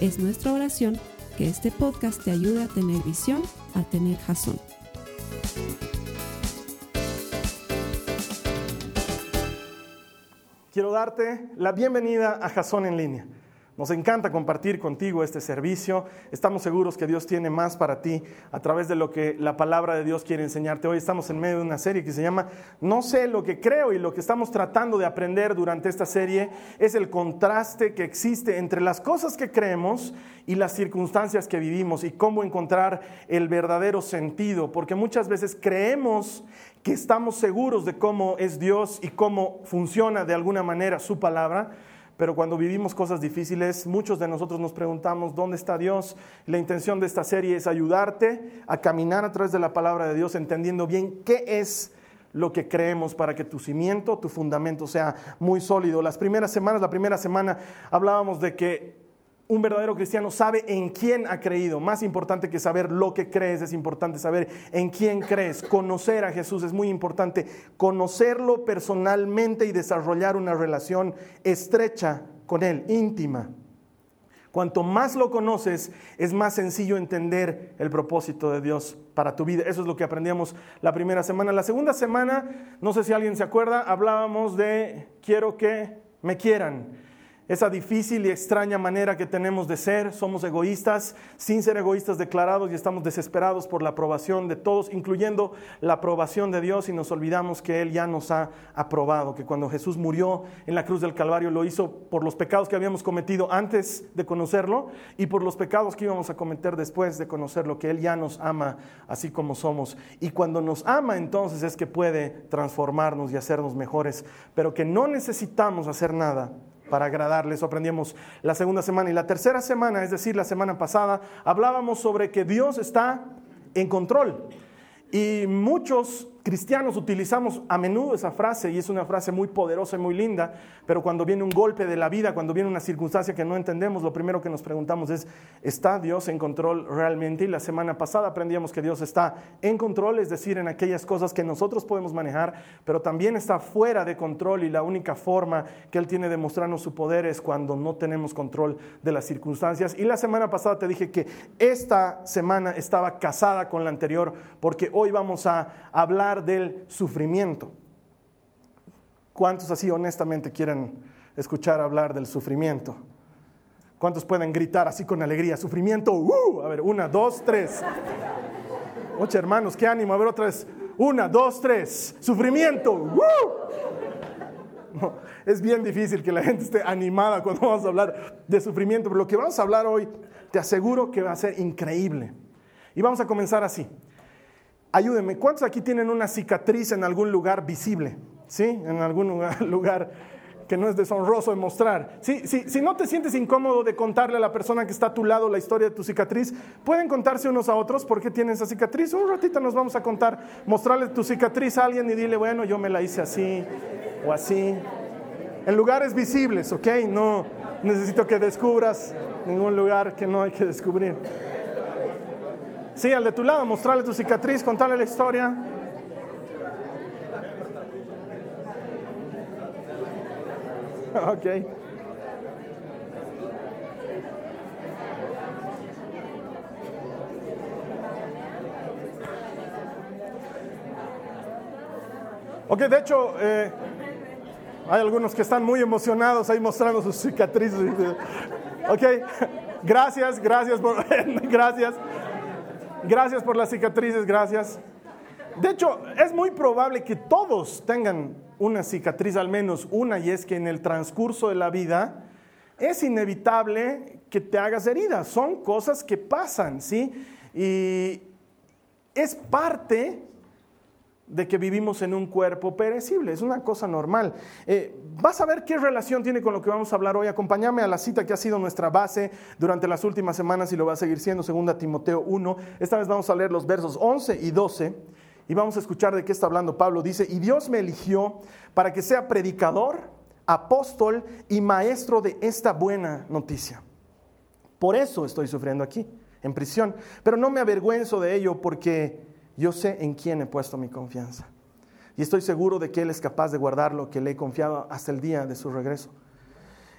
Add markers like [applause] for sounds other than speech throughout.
Es nuestra oración que este podcast te ayude a tener visión, a tener jazón. Quiero darte la bienvenida a Jazón en línea. Nos encanta compartir contigo este servicio. Estamos seguros que Dios tiene más para ti a través de lo que la palabra de Dios quiere enseñarte. Hoy estamos en medio de una serie que se llama No sé lo que creo y lo que estamos tratando de aprender durante esta serie es el contraste que existe entre las cosas que creemos y las circunstancias que vivimos y cómo encontrar el verdadero sentido. Porque muchas veces creemos que estamos seguros de cómo es Dios y cómo funciona de alguna manera su palabra pero cuando vivimos cosas difíciles, muchos de nosotros nos preguntamos, ¿dónde está Dios? La intención de esta serie es ayudarte a caminar a través de la palabra de Dios, entendiendo bien qué es lo que creemos para que tu cimiento, tu fundamento sea muy sólido. Las primeras semanas, la primera semana hablábamos de que un verdadero cristiano sabe en quién ha creído. Más importante que saber lo que crees, es importante saber en quién crees. Conocer a Jesús es muy importante. Conocerlo personalmente y desarrollar una relación estrecha con Él, íntima. Cuanto más lo conoces, es más sencillo entender el propósito de Dios para tu vida. Eso es lo que aprendíamos la primera semana. La segunda semana, no sé si alguien se acuerda, hablábamos de quiero que me quieran esa difícil y extraña manera que tenemos de ser. Somos egoístas, sin ser egoístas declarados y estamos desesperados por la aprobación de todos, incluyendo la aprobación de Dios y nos olvidamos que Él ya nos ha aprobado, que cuando Jesús murió en la cruz del Calvario lo hizo por los pecados que habíamos cometido antes de conocerlo y por los pecados que íbamos a cometer después de conocerlo, que Él ya nos ama así como somos. Y cuando nos ama entonces es que puede transformarnos y hacernos mejores, pero que no necesitamos hacer nada para agradarles. Aprendimos la segunda semana y la tercera semana, es decir, la semana pasada, hablábamos sobre que Dios está en control. Y muchos cristianos utilizamos a menudo esa frase y es una frase muy poderosa y muy linda, pero cuando viene un golpe de la vida, cuando viene una circunstancia que no entendemos, lo primero que nos preguntamos es, ¿está Dios en control realmente? Y la semana pasada aprendíamos que Dios está en control, es decir, en aquellas cosas que nosotros podemos manejar, pero también está fuera de control y la única forma que Él tiene de mostrarnos su poder es cuando no tenemos control de las circunstancias. Y la semana pasada te dije que esta semana estaba casada con la anterior porque hoy vamos a hablar del sufrimiento. ¿Cuántos así honestamente quieren escuchar hablar del sufrimiento? ¿Cuántos pueden gritar así con alegría? Sufrimiento, uh, a ver, una, dos, tres. Oye, hermanos, qué ánimo, a ver otra vez. Una, dos, tres. Sufrimiento, uh. es bien difícil que la gente esté animada cuando vamos a hablar de sufrimiento, pero lo que vamos a hablar hoy, te aseguro que va a ser increíble. Y vamos a comenzar así. Ayúdenme, ¿cuántos aquí tienen una cicatriz en algún lugar visible? ¿Sí? En algún lugar, [laughs] que no es deshonroso de mostrar. ¿Sí? Si no te sientes incómodo de contarle a la persona que está a tu lado la historia de tu cicatriz, pueden contarse unos a otros por qué tienen esa cicatriz. Un ratito nos vamos a contar, mostrarle tu cicatriz a alguien y dile, bueno, yo me la hice así o así. En lugares visibles, ¿ok? No necesito que descubras ningún lugar que no hay que descubrir. Sí, al de tu lado, mostrarle tu cicatriz, contarle la historia. [laughs] Ok. Ok, de hecho, eh, hay algunos que están muy emocionados ahí mostrando sus cicatrices. [laughs] Ok, [laughs] gracias, gracias, por, gracias. Gracias por las cicatrices, gracias. De hecho, es muy probable que todos tengan una cicatriz, al menos una, y es que en el transcurso de la vida es inevitable que te hagas heridas. Son cosas que pasan, ¿sí? Y es parte de que vivimos en un cuerpo perecible, es una cosa normal. Eh, vas a ver qué relación tiene con lo que vamos a hablar hoy. Acompáñame a la cita que ha sido nuestra base durante las últimas semanas y lo va a seguir siendo, 2 Timoteo 1. Esta vez vamos a leer los versos 11 y 12 y vamos a escuchar de qué está hablando Pablo. Dice, y Dios me eligió para que sea predicador, apóstol y maestro de esta buena noticia. Por eso estoy sufriendo aquí, en prisión. Pero no me avergüenzo de ello porque yo sé en quién he puesto mi confianza. Y estoy seguro de que Él es capaz de guardar lo que le he confiado hasta el día de su regreso.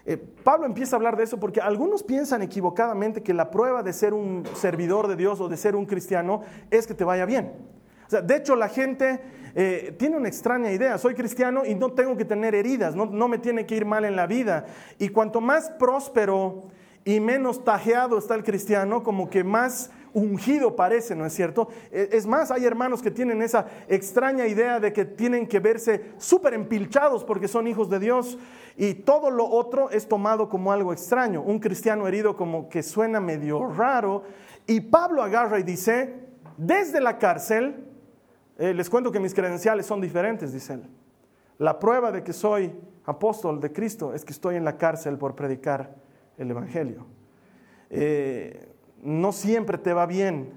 Eh, Pablo empieza a hablar de eso porque algunos piensan equivocadamente que la prueba de ser un servidor de Dios o de ser un cristiano es que te vaya bien. O sea, de hecho, la gente eh, tiene una extraña idea. Soy cristiano y no tengo que tener heridas, no, no me tiene que ir mal en la vida. Y cuanto más próspero y menos tajeado está el cristiano, como que más ungido parece, ¿no es cierto? E, es más, hay hermanos que tienen esa extraña idea de que tienen que verse súper empilchados porque son hijos de Dios y todo lo otro es tomado como algo extraño. Un cristiano herido como que suena medio raro y Pablo agarra y dice, desde la cárcel, eh, les cuento que mis credenciales son diferentes, dice él. La prueba de que soy apóstol de Cristo es que estoy en la cárcel por predicar el Evangelio. Eh, no siempre te va bien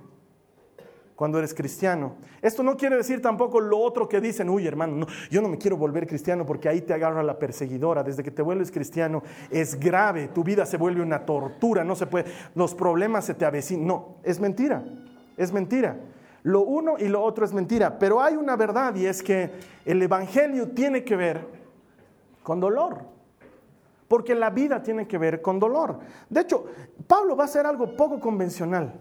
cuando eres cristiano. Esto no quiere decir tampoco lo otro que dicen, uy hermano, yo no me quiero volver cristiano porque ahí te agarra la perseguidora. Desde que te vuelves cristiano es grave, tu vida se vuelve una tortura, no se puede, los problemas se te avecinan. No, es mentira, es mentira. Lo uno y lo otro es mentira, pero hay una verdad y es que el Evangelio tiene que ver con dolor porque la vida tiene que ver con dolor. De hecho, Pablo va a hacer algo poco convencional.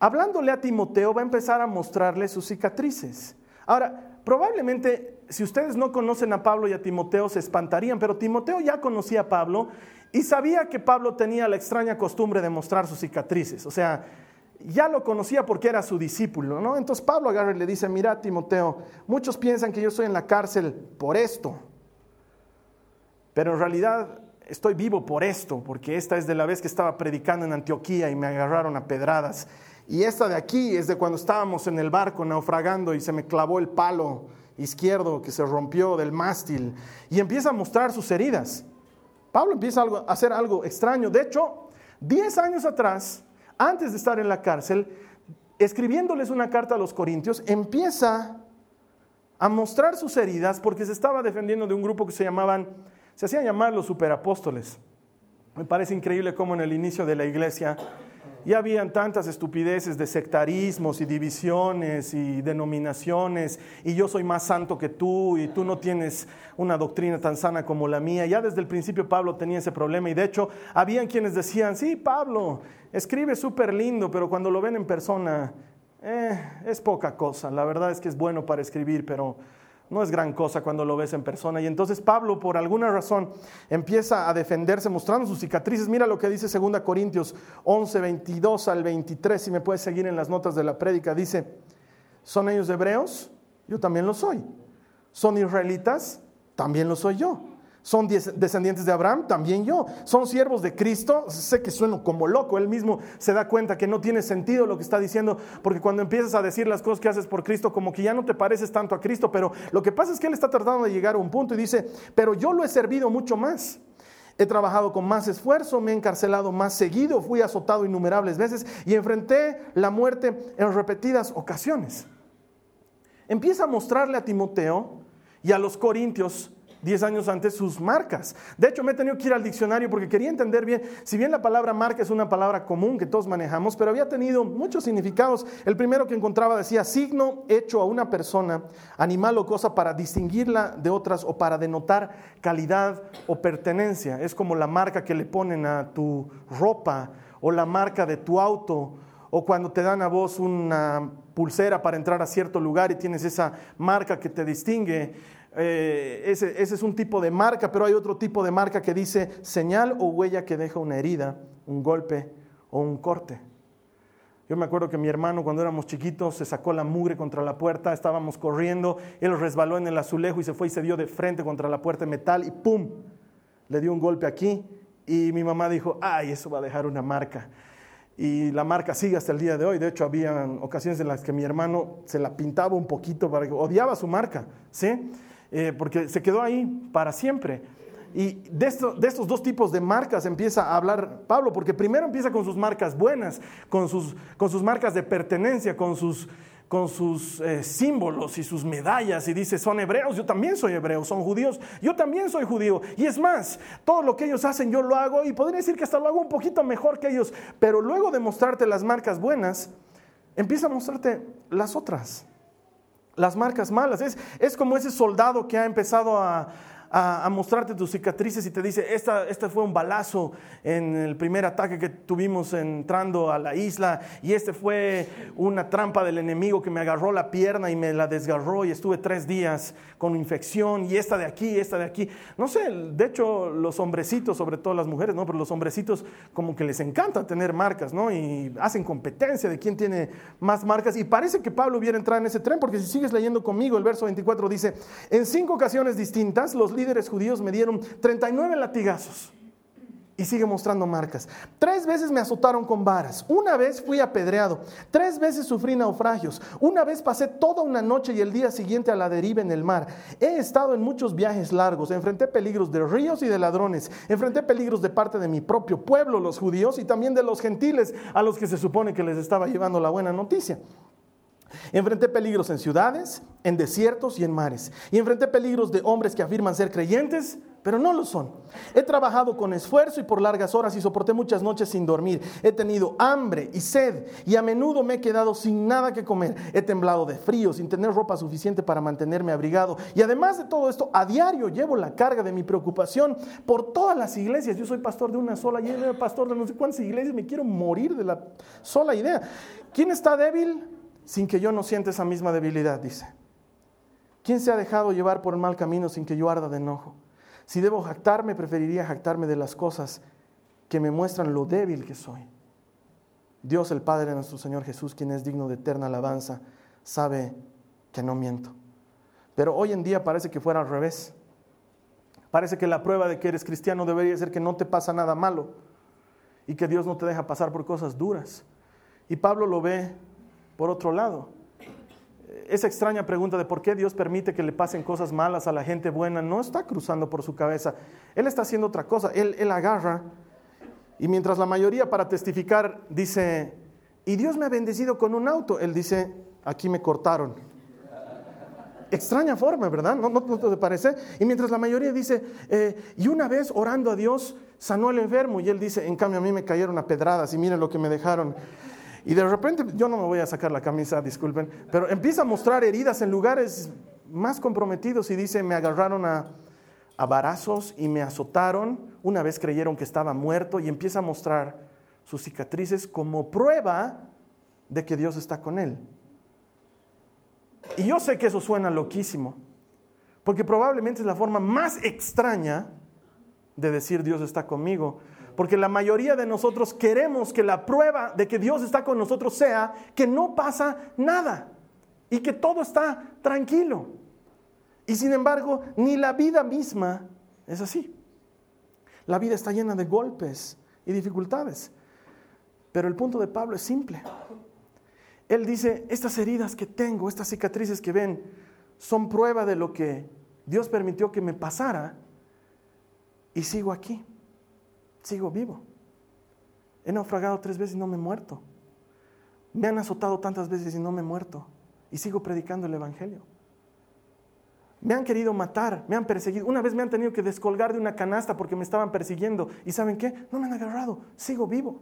Hablándole a Timoteo, va a empezar a mostrarle sus cicatrices. Ahora, probablemente si ustedes no conocen a Pablo y a Timoteo se espantarían, pero Timoteo ya conocía a Pablo y sabía que Pablo tenía la extraña costumbre de mostrar sus cicatrices. O sea, ya lo conocía porque era su discípulo, ¿no? Entonces Pablo agarra y le dice, mira Timoteo, muchos piensan que yo estoy en la cárcel por esto pero en realidad estoy vivo por esto, porque esta es de la vez que estaba predicando en Antioquía y me agarraron a pedradas. Y esta de aquí es de cuando estábamos en el barco naufragando y se me clavó el palo izquierdo que se rompió del mástil. Y empieza a mostrar sus heridas. Pablo empieza a hacer algo extraño. De hecho, 10 años atrás, antes de estar en la cárcel, escribiéndoles una carta a los corintios, empieza a mostrar sus heridas porque se estaba defendiendo de un grupo que se llamaban se hacían llamar los superapóstoles. Me parece increíble cómo en el inicio de la iglesia ya habían tantas estupideces de sectarismos y divisiones y denominaciones, y yo soy más santo que tú, y tú no tienes una doctrina tan sana como la mía. Ya desde el principio Pablo tenía ese problema, y de hecho habían quienes decían, sí, Pablo, escribe súper lindo, pero cuando lo ven en persona, eh, es poca cosa. La verdad es que es bueno para escribir, pero no es gran cosa cuando lo ves en persona. Y entonces Pablo, por alguna razón, empieza a defenderse mostrando sus cicatrices. Mira lo que dice 2 Corintios 11, 22 al 23, si me puedes seguir en las notas de la prédica. Dice, ¿son ellos hebreos? Yo también lo soy. ¿Son israelitas? También lo soy yo son descendientes de Abraham, también yo. Son siervos de Cristo. Sé que sueno como loco. Él mismo se da cuenta que no tiene sentido lo que está diciendo, porque cuando empiezas a decir las cosas que haces por Cristo, como que ya no te pareces tanto a Cristo. Pero lo que pasa es que él está tratando de llegar a un punto y dice, pero yo lo he servido mucho más. He trabajado con más esfuerzo, me he encarcelado más seguido, fui azotado innumerables veces y enfrenté la muerte en repetidas ocasiones. Empieza a mostrarle a Timoteo y a los corintios 10 años antes sus marcas. De hecho, me he tenido que ir al diccionario porque quería entender bien, si bien la palabra marca es una palabra común que todos manejamos, pero había tenido muchos significados. El primero que encontraba decía signo hecho a una persona, animal o cosa para distinguirla de otras o para denotar calidad o pertenencia. Es como la marca que le ponen a tu ropa o la marca de tu auto o cuando te dan a vos una pulsera para entrar a cierto lugar y tienes esa marca que te distingue. Eh, ese, ese es un tipo de marca, pero hay otro tipo de marca que dice señal o huella que deja una herida, un golpe o un corte. Yo me acuerdo que mi hermano cuando éramos chiquitos se sacó la mugre contra la puerta, estábamos corriendo, él resbaló en el azulejo y se fue y se dio de frente contra la puerta de metal y ¡pum! Le dio un golpe aquí y mi mamá dijo, ay, eso va a dejar una marca. y la marca sigue hasta el día de hoy. De hecho, había ocasiones en las que mi hermano se la pintaba un poquito para que odiaba su marca, ¿sí? Eh, porque se quedó ahí para siempre. Y de, estos dos tipos de marcas empieza a hablar Pablo, porque primero empieza con sus marcas buenas, con sus, con sus marcas de pertenencia, con sus, con sus eh, símbolos y sus medallas y dice, son hebreos, yo también soy hebreo, son judíos, yo también soy judío. Y es más, todo lo que ellos hacen yo lo hago y podría decir que hasta lo hago un poquito mejor que ellos, pero luego de mostrarte las marcas buenas, empieza a mostrarte las otras, las marcas malas. Es, es como ese soldado que ha empezado a, a, mostrarte tus cicatrices y te dice, esta, este fue un balazo en el primer ataque que tuvimos entrando a la isla y este fue una trampa del enemigo que me agarró la pierna y me la desgarró y estuve tres días con infección y esta de aquí, esta de aquí. No sé, de hecho los hombrecitos, sobre todo las mujeres, ¿no? Pero los hombrecitos como que les encanta tener marcas, ¿no? Y hacen competencia de quién tiene más marcas. Y parece que Pablo hubiera entrado en ese tren porque si sigues leyendo conmigo, el verso 24 dice, en cinco ocasiones distintas los líderes judíos me dieron 39 latigazos. Y sigue mostrando marcas. Tres veces me azotaron con varas. Una vez fui apedreado. Tres veces sufrí naufragios. Una vez pasé toda una noche y el día siguiente a la deriva en el mar. He estado en muchos viajes largos. Enfrenté peligros de ríos y de ladrones. Enfrenté peligros de parte de mi propio pueblo, los judíos, y también de los gentiles a los que se supone que les estaba llevando la buena noticia. Enfrenté peligros en ciudades, en desiertos y en mares. Y enfrenté peligros de hombres que afirman ser creyentes, pero no lo son. He trabajado con esfuerzo y por largas horas y soporté muchas noches sin dormir. He tenido hambre y sed y a menudo me he quedado sin nada que comer. He temblado de frío, sin tener ropa suficiente para mantenerme abrigado. Y además de todo esto, a diario llevo la carga de mi preocupación por todas las iglesias. Yo soy pastor de una sola y era pastor de no sé cuántas iglesias. Me quiero morir de la sola idea. ¿Quién está débil? Sin que yo no sienta esa misma debilidad, dice. ¿Quién se ha dejado llevar por el mal camino sin que yo arda de enojo? Si debo jactarme, preferiría jactarme de las cosas que me muestran lo débil que soy. Dios el Padre nuestro Señor Jesús, quien es digno de eterna alabanza, sabe que no miento. Pero hoy en día parece que fuera al revés. Parece que la prueba de que eres cristiano debería ser que no te pasa nada malo y que Dios no te deja pasar por cosas duras. Y Pablo lo ve por otro lado, esa extraña pregunta de por qué Dios permite que le pasen cosas malas a la gente buena no está cruzando por su cabeza. Él está haciendo otra cosa. Él, él agarra y mientras la mayoría para testificar dice, y Dios me ha bendecido con un auto, él dice, aquí me cortaron. Extraña forma, ¿verdad? ¿No, no, te parece? Y mientras la mayoría dice, eh, y una vez orando a Dios, sanó el enfermo, y él dice, en cambio a mí me cayeron a pedradas y miren lo que me dejaron. Y de repente, yo no me voy a sacar la camisa, disculpen, pero empieza a mostrar heridas en lugares más comprometidos y dice, me agarraron a, a varazos y me azotaron, una vez creyeron que estaba muerto y empieza a mostrar sus cicatrices como prueba de que Dios está con él. Y yo sé que eso suena loquísimo, porque probablemente es la forma más extraña de decir Dios está conmigo, porque la mayoría de nosotros queremos que la prueba de que Dios está con nosotros sea que no pasa nada y que todo está tranquilo. Y sin embargo, ni la vida misma es así. La vida está llena de golpes y dificultades. Pero el punto de Pablo es simple. Él dice, estas heridas que tengo, estas cicatrices que ven, son prueba de lo que Dios permitió que me pasara y sigo aquí sigo vivo. He naufragado tres veces y no me he muerto. Me han azotado tantas veces y no me he muerto. Y sigo predicando el Evangelio. Me han querido matar, me han perseguido. Una vez me han tenido que descolgar de una canasta porque me estaban persiguiendo. ¿Y saben qué? No me han agarrado, sigo vivo.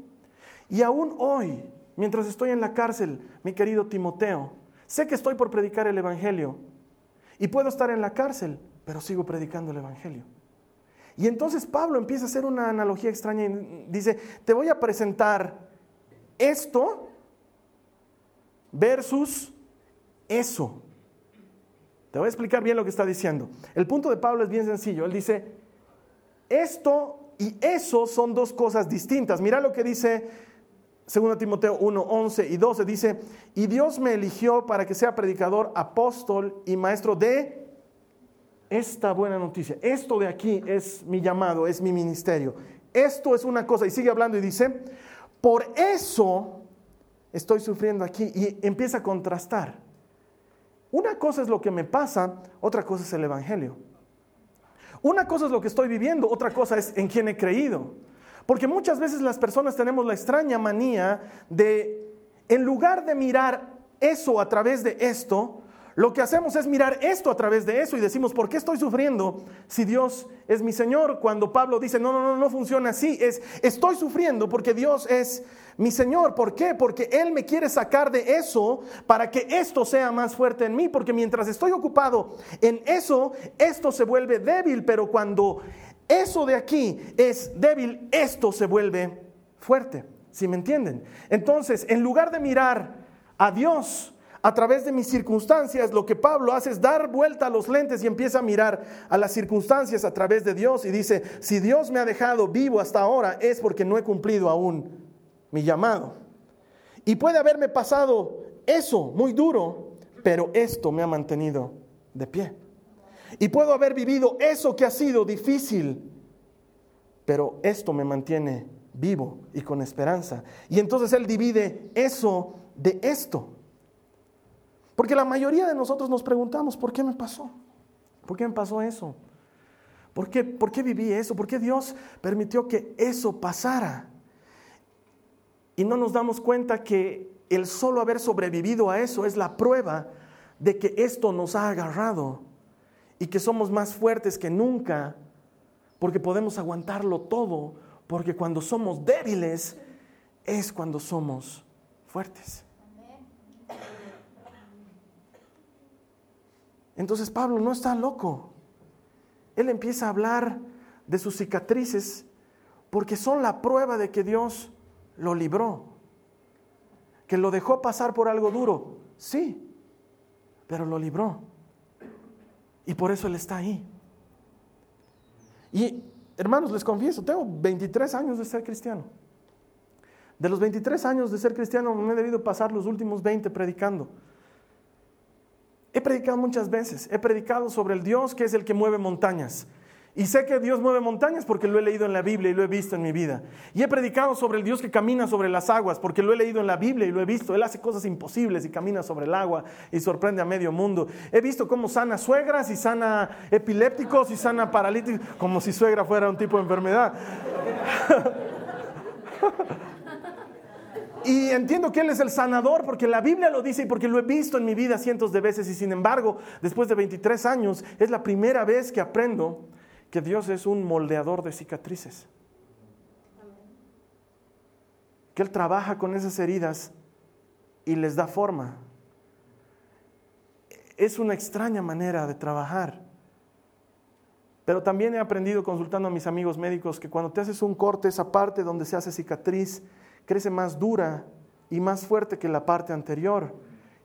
Y aún hoy, mientras estoy en la cárcel, mi querido Timoteo, sé que estoy por predicar el Evangelio. Y puedo estar en la cárcel, pero sigo predicando el Evangelio. Y entonces Pablo empieza a hacer una analogía extraña y dice, te voy a presentar esto versus eso. Te voy a explicar bien lo que está diciendo. El punto de Pablo es bien sencillo. Él dice, esto y eso son dos cosas distintas. Mira lo que dice 2 Timoteo 1, 11 y 12. Dice, y Dios me eligió para que sea predicador, apóstol y maestro de esta buena noticia, esto de aquí es mi llamado, es mi ministerio. Esto es una cosa, y sigue hablando y dice, por eso estoy sufriendo aquí. Y empieza a contrastar. Una cosa es lo que me pasa, otra cosa es el Evangelio. Una cosa es lo que estoy viviendo, otra cosa es en quién he creído. Porque muchas veces las personas tenemos la extraña manía de, en lugar de mirar eso a través de esto, lo que hacemos es mirar esto a través de eso y decimos, ¿por qué estoy sufriendo si Dios es mi Señor? Cuando Pablo dice, no, no, no, no funciona así, es, estoy sufriendo porque Dios es mi Señor. ¿Por qué? Porque Él me quiere sacar de eso para que esto sea más fuerte en mí, porque mientras estoy ocupado en eso, esto se vuelve débil, pero cuando eso de aquí es débil, esto se vuelve fuerte. ¿Sí me entienden? Entonces, en lugar de mirar a Dios, a través de mis circunstancias, lo que Pablo hace es dar vuelta a los lentes y empieza a mirar a las circunstancias a través de Dios y dice, si Dios me ha dejado vivo hasta ahora es porque no he cumplido aún mi llamado. Y puede haberme pasado eso muy duro, pero esto me ha mantenido de pie. Y puedo haber vivido eso que ha sido difícil, pero esto me mantiene vivo y con esperanza. Y entonces Él divide eso de esto. Porque la mayoría de nosotros nos preguntamos, ¿por qué me pasó? ¿Por qué me pasó eso? ¿Por qué, ¿Por qué viví eso? ¿Por qué Dios permitió que eso pasara? Y no nos damos cuenta que el solo haber sobrevivido a eso es la prueba de que esto nos ha agarrado y que somos más fuertes que nunca porque podemos aguantarlo todo, porque cuando somos débiles es cuando somos fuertes. Entonces Pablo no está loco. Él empieza a hablar de sus cicatrices porque son la prueba de que Dios lo libró. Que lo dejó pasar por algo duro, sí, pero lo libró. Y por eso Él está ahí. Y hermanos, les confieso, tengo 23 años de ser cristiano. De los 23 años de ser cristiano me he debido pasar los últimos 20 predicando. He predicado muchas veces, he predicado sobre el Dios que es el que mueve montañas. Y sé que Dios mueve montañas porque lo he leído en la Biblia y lo he visto en mi vida. Y he predicado sobre el Dios que camina sobre las aguas porque lo he leído en la Biblia y lo he visto. Él hace cosas imposibles y camina sobre el agua y sorprende a medio mundo. He visto cómo sana suegras y sana epilépticos y sana paralíticos, como si suegra fuera un tipo de enfermedad. [laughs] Y entiendo que Él es el sanador porque la Biblia lo dice y porque lo he visto en mi vida cientos de veces y sin embargo, después de 23 años, es la primera vez que aprendo que Dios es un moldeador de cicatrices. Que Él trabaja con esas heridas y les da forma. Es una extraña manera de trabajar. Pero también he aprendido consultando a mis amigos médicos que cuando te haces un corte, esa parte donde se hace cicatriz, crece más dura y más fuerte que la parte anterior.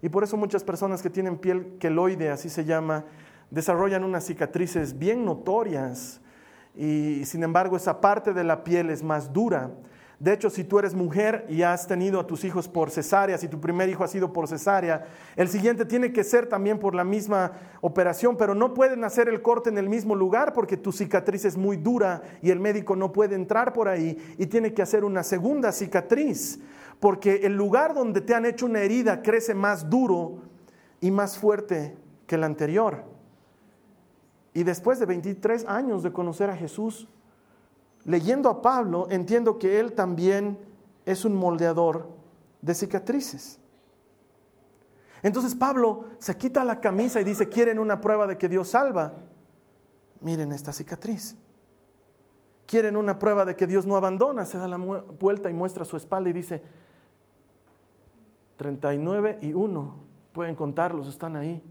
Y por eso muchas personas que tienen piel queloide, así se llama, desarrollan unas cicatrices bien notorias. Y sin embargo, esa parte de la piel es más dura. De hecho, si tú eres mujer y has tenido a tus hijos por cesárea, si tu primer hijo ha sido por cesárea, el siguiente tiene que ser también por la misma operación, pero no pueden hacer el corte en el mismo lugar porque tu cicatriz es muy dura y el médico no puede entrar por ahí y tiene que hacer una segunda cicatriz, porque el lugar donde te han hecho una herida crece más duro y más fuerte que el anterior. Y después de 23 años de conocer a Jesús, leyendo a Pablo, entiendo que él también es un moldeador de cicatrices. Entonces Pablo se quita la camisa y dice, ¿quieren una prueba de que Dios salva? Miren esta cicatriz. ¿Quieren una prueba de que Dios no abandona? Se da la vuelta y muestra su espalda y dice, 39 y 1, pueden contarlos, están ahí.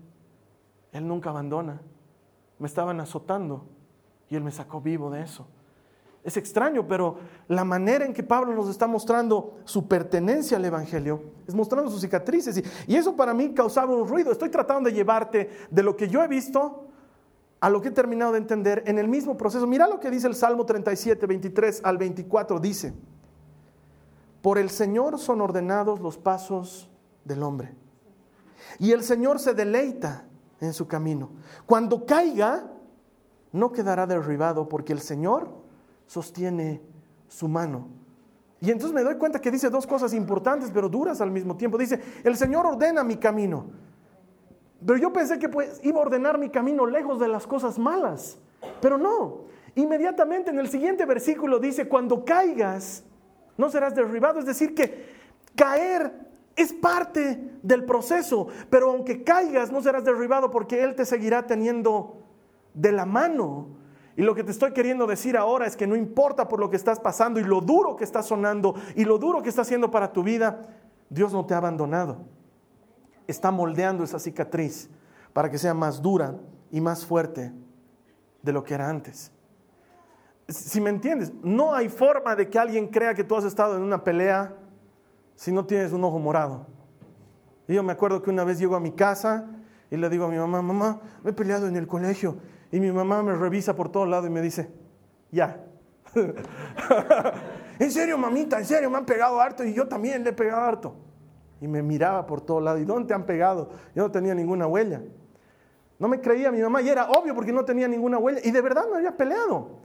Él nunca abandona. Me estaban azotando y Él me sacó vivo de eso. Es extraño, pero la manera en que Pablo nos está mostrando su pertenencia al Evangelio es mostrando sus cicatrices. Y, eso para mí causaba un ruido. Estoy tratando de llevarte de lo que yo he visto a lo que he terminado de entender en el mismo proceso. Mira lo que dice el Salmo 37, 23 al 24. Dice, por el Señor son ordenados los pasos del hombre. Y el Señor se deleita en su camino. Cuando caiga, no quedará derribado porque el Señor sostiene su mano. Y entonces me doy cuenta que dice dos cosas importantes, pero duras al mismo tiempo. Dice, el Señor ordena mi camino. Pero yo pensé que pues, iba a ordenar mi camino lejos de las cosas malas. Pero no. Inmediatamente en el siguiente versículo dice, cuando caigas, no serás derribado. Es decir, que caer es parte del proceso. Pero aunque caigas, no serás derribado porque Él te seguirá teniendo de la mano y lo que te estoy queriendo decir ahora es que no importa por lo que estás pasando y lo duro que está sonando y lo duro que está haciendo para tu vida, Dios no te ha abandonado. Está moldeando esa cicatriz para que sea más dura y más fuerte de lo que era antes. Si me entiendes, no hay forma de que alguien crea que tú has estado en una pelea si no tienes un ojo morado. Y yo me acuerdo que una vez llego a mi casa y le digo a mi mamá, mamá, me he peleado en el colegio y mi mamá me revisa por todos lados y me dice, ya. [laughs] en serio, mamita, en serio, me han pegado harto y yo también le he pegado harto. Y me miraba por todos lados. ¿Y dónde te han pegado? Yo no tenía ninguna huella. No me creía mi mamá y era obvio porque no tenía ninguna huella. Y de verdad me había peleado.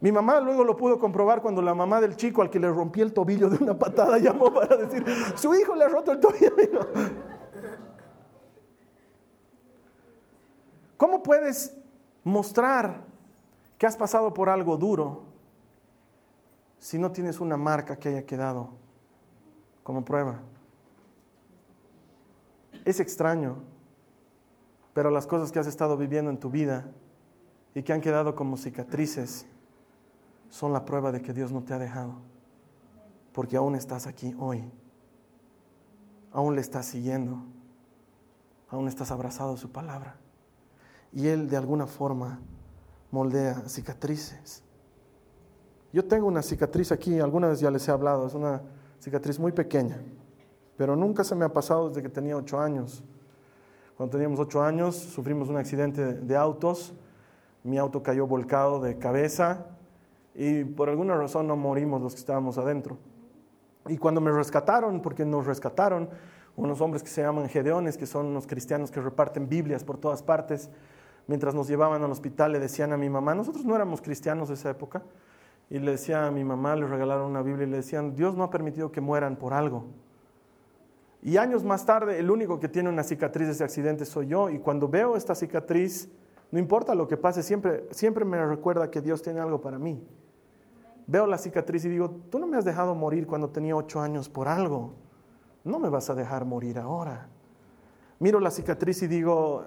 Mi mamá luego lo pudo comprobar cuando la mamá del chico al que le rompí el tobillo de una patada [laughs] llamó para decir, su hijo le ha roto el tobillo. [laughs] ¿Cómo puedes mostrar que has pasado por algo duro si no tienes una marca que haya quedado como prueba. Es extraño, pero las cosas que has estado viviendo en tu vida y que han quedado como cicatrices son la prueba de que Dios no te ha dejado, porque aún estás aquí hoy, aún le estás siguiendo, aún estás abrazado a su palabra y Él de alguna forma moldea cicatrices. Yo tengo una cicatriz aquí, alguna vez ya les he hablado, es una cicatriz muy pequeña, pero nunca se me ha pasado desde que tenía ocho años. Cuando teníamos ocho años sufrimos un accidente de autos, mi auto cayó volcado de cabeza y por alguna razón no morimos los que estábamos adentro. Y cuando me rescataron, porque nos rescataron, unos hombres que se llaman Gedeones, que son unos cristianos que reparten Biblias por todas partes, mientras nos llevaban al hospital, le decían a mi mamá, nosotros no éramos cristianos de esa época, y le decía a mi mamá, le regalaron una Biblia y le decían, Dios no ha permitido que mueran por algo. Y años más tarde, el único que tiene una cicatriz de ese accidente soy yo, y cuando veo esta cicatriz, no importa lo que pase, siempre, siempre me recuerda que Dios tiene algo para mí. Veo la cicatriz y digo, tú no me has dejado morir cuando tenía ocho años por algo, no me vas a dejar morir ahora. Miro la cicatriz y digo,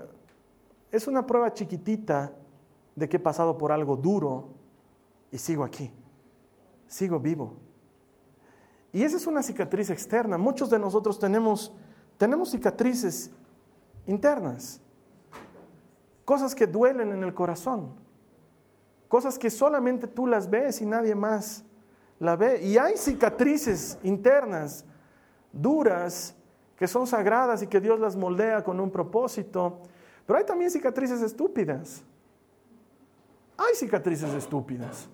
es una prueba chiquitita de que he pasado por algo duro y sigo aquí, sigo vivo. Y esa es una cicatriz externa. Muchos de nosotros tenemos, tenemos cicatrices internas, cosas que duelen en el corazón, cosas que solamente tú las ves y nadie más la ve. Y hay cicatrices internas duras que son sagradas y que Dios las moldea con un propósito pero hay también cicatrices estúpidas. Hay cicatrices estúpidas.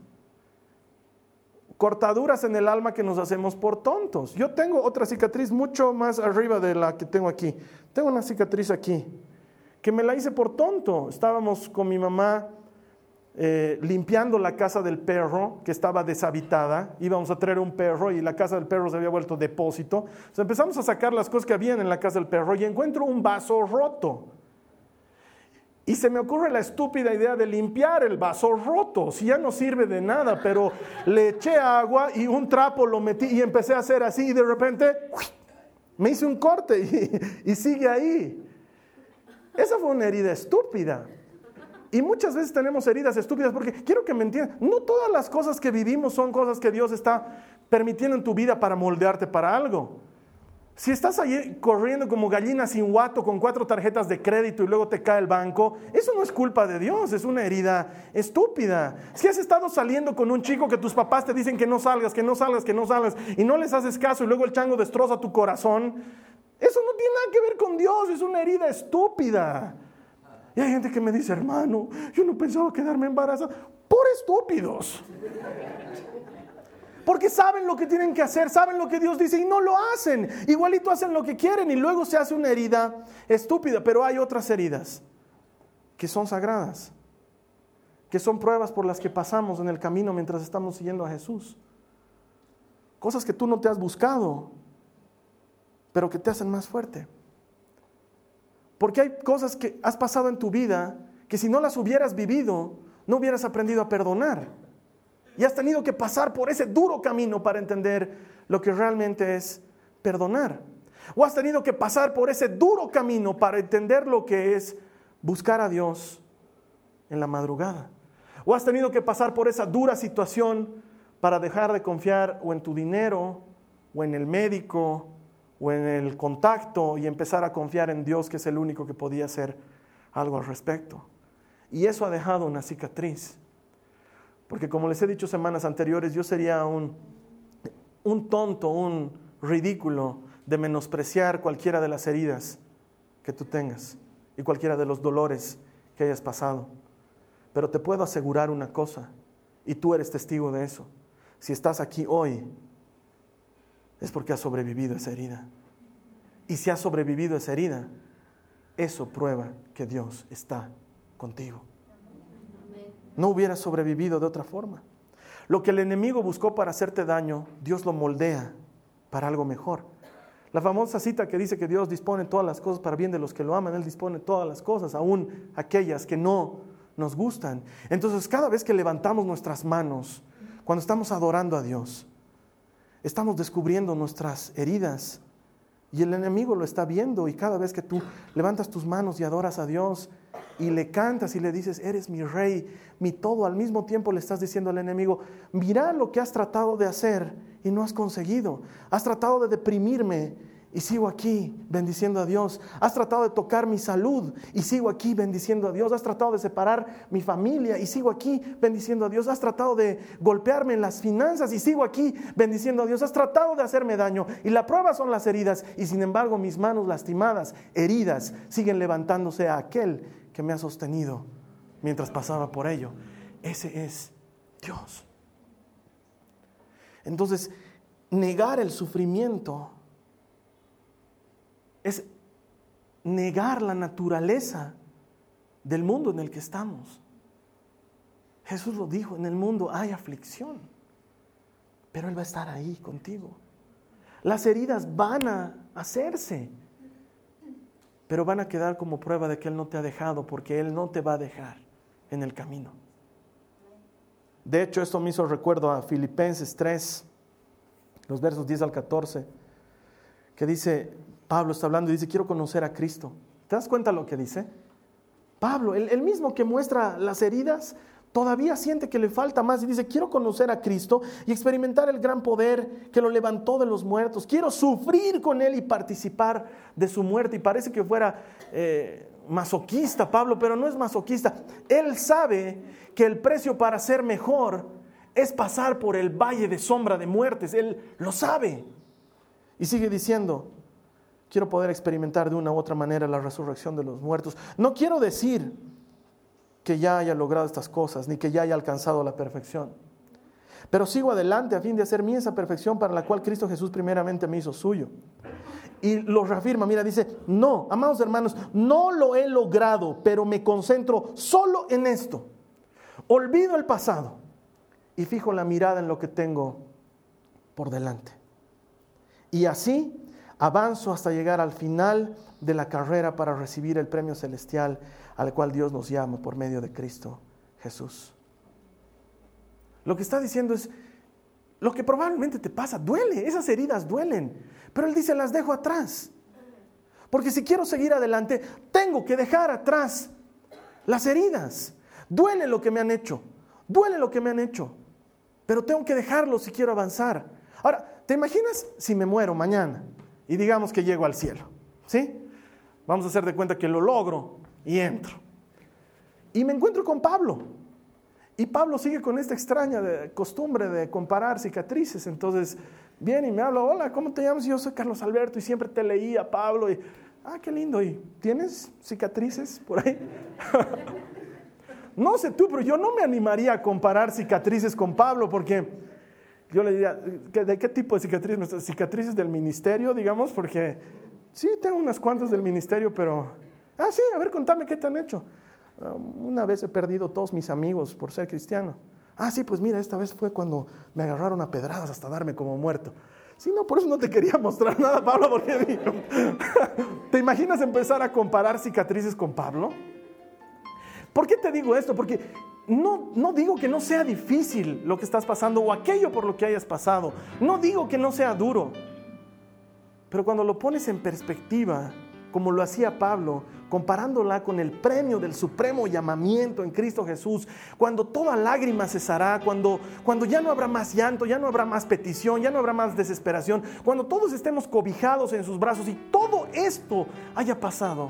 Cortaduras en el alma que nos hacemos por tontos. Yo tengo otra cicatriz mucho más arriba de la que tengo aquí. Tengo una cicatriz aquí que me la hice por tonto. Estábamos con mi mamá eh, limpiando la casa del perro que estaba deshabitada. Íbamos a traer un perro y la casa del perro se había vuelto depósito. empezamos a sacar las cosas que habían en la casa del perro y encuentro un vaso roto. Y se me ocurre la estúpida idea de limpiar el vaso roto, si ya no sirve de nada, pero le eché agua y un trapo lo metí y empecé a hacer así y de repente me hice un corte y, y sigue ahí. Esa fue una herida estúpida. Y muchas veces tenemos heridas estúpidas porque quiero que me entiendan, no todas las cosas que vivimos son cosas que Dios está permitiendo en tu vida para moldearte para algo. Si estás ahí corriendo como gallina sin guato con cuatro tarjetas de crédito y luego te cae el banco, eso no es culpa de Dios, es una herida estúpida. Si has estado saliendo con un chico que tus papás te dicen que no salgas, que no salgas, que no salgas y no les haces caso y luego el chango destroza tu corazón, eso no tiene nada que ver con Dios, es una herida estúpida. Y hay gente que me dice, hermano, yo no pensaba quedarme embarazada. Por estúpidos. Porque saben lo que tienen que hacer, saben lo que Dios dice y no lo hacen. Igualito hacen lo que quieren y luego se hace una herida estúpida. Pero hay otras heridas que son sagradas, que son pruebas por las que pasamos en el camino mientras estamos siguiendo a Jesús. cosas que tú no te has buscado, pero que te hacen más fuerte. Porque hay cosas que has pasado en tu vida que si no las hubieras vivido, no hubieras aprendido a perdonar. Y has tenido que pasar por ese duro camino para entender lo que realmente es perdonar. O has tenido que pasar por ese duro camino para entender lo que es buscar a Dios en la madrugada. O has tenido que pasar por esa dura situación para dejar de confiar o en tu dinero, o en el médico, o en el contacto y empezar a confiar en Dios, que es el único que podía hacer algo al respecto. Y eso ha dejado una cicatriz. Porque como les he dicho semanas anteriores, yo sería un, un tonto, un ridículo de menospreciar cualquiera de las heridas que tú tengas y cualquiera de los dolores que hayas pasado. Pero te puedo asegurar una cosa, y tú eres testigo de eso. Si estás aquí hoy, es porque has sobrevivido esa herida. Y si has sobrevivido esa herida, eso prueba que Dios está contigo. No hubieras sobrevivido de otra forma. Lo que el enemigo buscó para hacerte daño, Dios lo moldea para algo mejor. La famosa cita que dice que Dios dispone todas las cosas para bien de los que lo aman, Él dispone todas las cosas, aún aquellas que no nos gustan. Entonces cada vez que levantamos nuestras manos, cuando estamos adorando a Dios, estamos descubriendo nuestras heridas y el enemigo lo está viendo y cada vez que tú levantas tus manos y adoras a Dios y le cantas y le dices, eres mi rey, mi todo, al mismo tiempo le estás diciendo al enemigo, mira lo que has tratado de hacer y no has conseguido. Has tratado de deprimirme y sigo aquí bendiciendo a Dios. Has tratado de tocar mi salud y sigo aquí bendiciendo a Dios. Has tratado de separar mi familia y sigo aquí bendiciendo a Dios. Has tratado de golpearme en las finanzas y sigo aquí bendiciendo a Dios. Has tratado de hacerme daño y la prueba son las heridas y sin embargo mis manos lastimadas, heridas, siguen levantándose a aquel que me ha sostenido mientras pasaba por ello. Ese es Dios. Entonces, negar el sufrimiento es negar la naturaleza del mundo en el que estamos. Jesús lo dijo, en el mundo hay aflicción, pero Él va a estar ahí contigo. Las heridas van a hacerse, pero van a quedar como prueba de que Él no te ha dejado, porque Él no te va a dejar en el camino. De hecho, esto me hizo recuerdo a Filipenses 3, los versos 10 al 14, que dice, Pablo está hablando y dice, quiero conocer a Cristo. ¿Te das cuenta lo que dice? Pablo, el, mismo que muestra las heridas, todavía siente que le falta más y dice, quiero conocer a Cristo y experimentar el gran poder que lo levantó de los muertos. Quiero sufrir con Él y participar de su muerte. Y parece que fuera eh, masoquista Pablo, pero no es masoquista. Él sabe que el precio para ser mejor es pasar por el valle de sombra de muertes. Él lo sabe. Y sigue diciendo, Quiero poder experimentar de una u otra manera la resurrección de los muertos. No quiero decir que ya haya logrado estas cosas, ni que ya haya alcanzado la perfección. Pero sigo adelante a fin de hacer mí esa perfección para la cual Cristo Jesús primeramente me hizo suyo. Y lo reafirma, mira, dice, no, amados hermanos, no lo he logrado, pero me concentro solo en esto. Olvido el pasado y fijo la mirada en lo que tengo por delante. Y así avanzo hasta llegar al final de la carrera para recibir el premio celestial al cual Dios nos llama por medio de Cristo Jesús. Lo que está diciendo es, lo que probablemente te pasa, duele, esas heridas duelen, pero Él dice, las dejo atrás. Porque si quiero seguir adelante, tengo que dejar atrás las heridas. Duele lo que me han hecho, duele lo que me han hecho, pero tengo que dejarlo si quiero avanzar. Ahora, ¿te imaginas si me muero mañana? y digamos que llego al cielo. ¿Sí? Vamos a hacer de cuenta que lo logro y entro. Y me encuentro con Pablo. Y Pablo sigue con esta extraña costumbre de comparar cicatrices. Entonces viene y me habla, hola, ¿cómo te llamas? Yo soy Carlos Alberto y siempre te leía, Pablo. Y, ah, qué lindo. ¿Y tienes cicatrices por ahí? [laughs] no sé tú, pero yo no me animaría a comparar cicatrices con Pablo porque yo le diría, ¿de qué tipo de cicatrices? Cicatrices del ministerio, digamos, porque sí, tengo unas cuantas del ministerio, pero, ah, sí, a ver, contame qué te han hecho. Ah, una vez he perdido todos mis amigos por ser cristiano. Ah, sí, pues mira, esta vez fue cuando me agarraron a pedradas hasta darme como muerto. Sí, no, por eso no te quería mostrar [laughs] nada, Pablo, porque [laughs] ¿te imaginas empezar a comparar cicatrices con Pablo? ¿Por qué te digo esto? Porque no, no digo que no sea difícil lo que estás pasando o aquello por lo que hayas pasado. No digo que no sea duro. Pero cuando lo pones en perspectiva, como lo hacía Pablo, comparándola con el premio del supremo llamamiento en Cristo Jesús, cuando toda lágrima cesará, cuando, cuando ya no habrá más llanto, ya no habrá más petición, ya no habrá más desesperación, cuando todos estemos cobijados en sus brazos y todo esto haya pasado.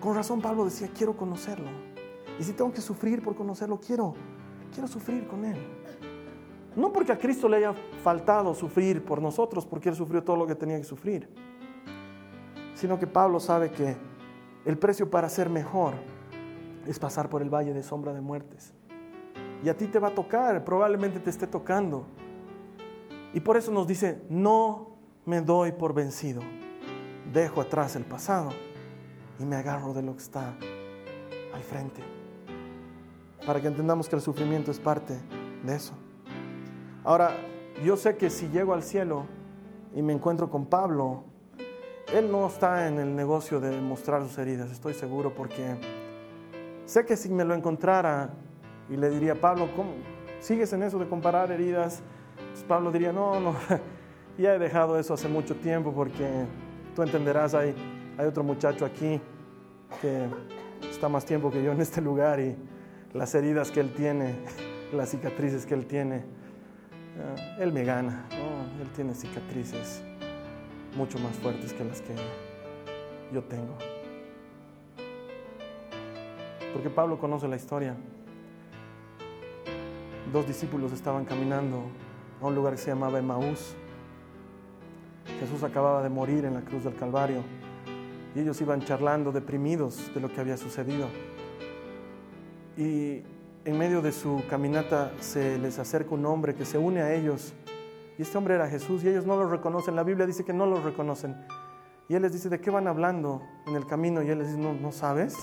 Con razón Pablo decía, quiero conocerlo. Y si tengo que sufrir por conocerlo, quiero, quiero sufrir con él. No porque a Cristo le haya faltado sufrir por nosotros, porque Él sufrió todo lo que tenía que sufrir, sino que Pablo sabe que el precio para ser mejor es pasar por el valle de sombra de muertes. Y a ti te va a tocar, probablemente te esté tocando. Y por eso nos dice, no me doy por vencido, dejo atrás el pasado y me agarro de lo que está al frente. Para que entendamos que el sufrimiento es parte de eso. Ahora, yo sé que si llego al cielo y me encuentro con Pablo, él no está en el negocio de mostrar sus heridas, estoy seguro, porque sé que si me lo encontrara y le diría, Pablo, ¿cómo sigues en eso de comparar heridas? Pues Pablo diría, no, no, [laughs] ya he dejado eso hace mucho tiempo porque tú entenderás, hay, hay otro muchacho aquí que está más tiempo que yo en este lugar y las heridas que él tiene, [laughs] las cicatrices que él tiene, Ah, él me gana, él tiene cicatrices mucho más fuertes que las que yo tengo. Porque Pablo conoce la historia. Dos discípulos estaban caminando a un lugar que se llamaba Emaús. Jesús acababa de morir en la cruz del Calvario y ellos iban charlando deprimidos de lo que había sucedido. Y en medio de su caminata se les acerca un hombre que se une a ellos. Y este hombre era Jesús y ellos no lo reconocen. La Biblia dice que no lo reconocen. Y él les dice, ¿de qué van hablando en el camino? Y él les dice, ¿no, ¿no sabes?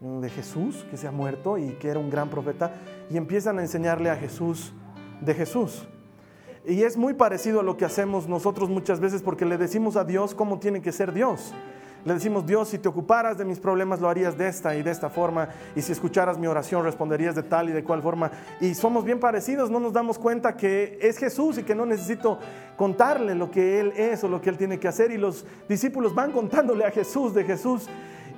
De Jesús, que se ha muerto y que era un gran profeta. Y empiezan a enseñarle a Jesús de Jesús. Y es muy parecido a lo que hacemos nosotros muchas veces porque le decimos a Dios cómo tiene que ser Dios. Le decimos, Dios, si te ocuparas de mis problemas, lo harías de esta y de esta forma. Y si escucharas mi oración, responderías de tal y de cual forma. Y somos bien parecidos, no nos damos cuenta que es Jesús y que no necesito contarle lo que Él es o lo que Él tiene que hacer. Y los discípulos van contándole a Jesús de Jesús.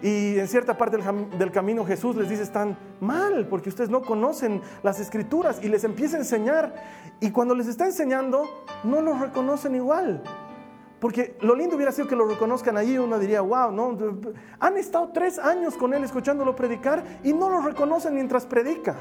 Y en cierta parte del, camino Jesús les dice, están mal porque ustedes no conocen las escrituras y les empieza a enseñar. Y cuando les está enseñando, no los reconocen igual. Porque lo lindo hubiera sido que lo reconozcan ahí, uno diría, wow, ¿no? Han estado tres años con él escuchándolo predicar y no lo reconocen mientras predica.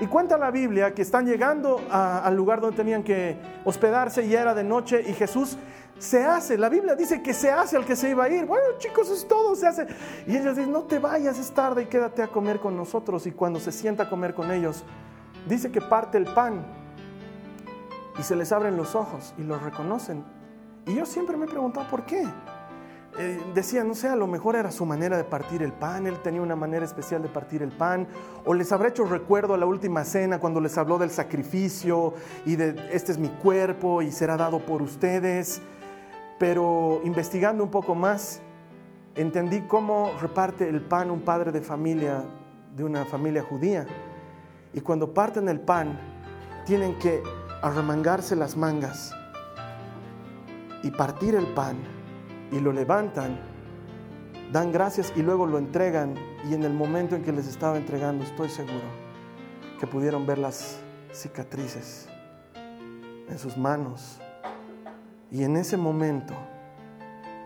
Y cuenta la Biblia que están llegando al lugar donde tenían que hospedarse y era de noche y Jesús se hace, la Biblia dice que se hace al que se iba a ir. Bueno, chicos, es todo, se hace. Y ellos dicen, no te vayas, es tarde y quédate a comer con nosotros. Y cuando se sienta a comer con ellos, dice que parte el pan y se les abren los ojos y los reconocen y yo siempre me he preguntado por qué. Eh, decía, no sé, a lo mejor era su manera de partir el pan, él tenía una manera especial de partir el pan, o les habrá hecho recuerdo a la última cena cuando les habló del sacrificio y de este es mi cuerpo y será dado por ustedes. Pero investigando un poco más, entendí cómo reparte el pan un padre de familia, de una familia judía. Y cuando parten el pan, tienen que arremangarse las mangas y partir el pan y lo levantan, dan gracias y luego lo entregan y en el momento en que les estaba entregando estoy seguro que pudieron ver las cicatrices en sus manos y en ese momento,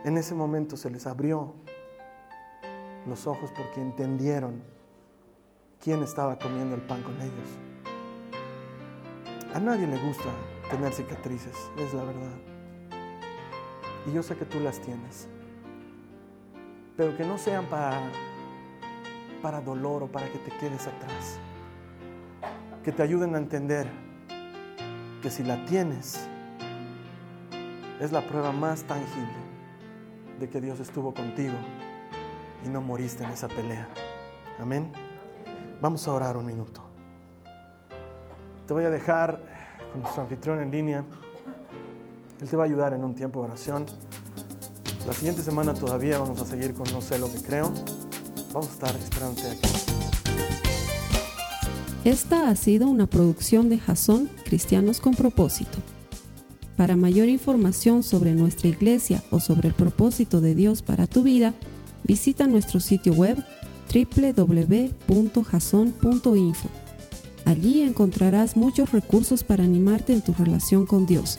en ese momento se les abrió los ojos porque entendieron quién estaba comiendo el pan con ellos. A nadie le gusta tener cicatrices, es la verdad. Y yo sé que tú las tienes. Pero que no sean para, para dolor o para que te quedes atrás. Que te ayuden a entender que si la tienes, es la prueba más tangible de que Dios estuvo contigo y no moriste en esa pelea. Amén. Vamos a orar un minuto. Te voy a dejar con nuestro anfitrión en línea. Él te va a ayudar en un tiempo de oración. La siguiente semana todavía vamos a seguir con No sé lo que creo. Vamos a estar esperándote aquí. Esta ha sido una producción de Jason Cristianos con Propósito. Para mayor información sobre nuestra iglesia o sobre el propósito de Dios para tu vida, visita nuestro sitio web www.jason.info. Allí encontrarás muchos recursos para animarte en tu relación con Dios,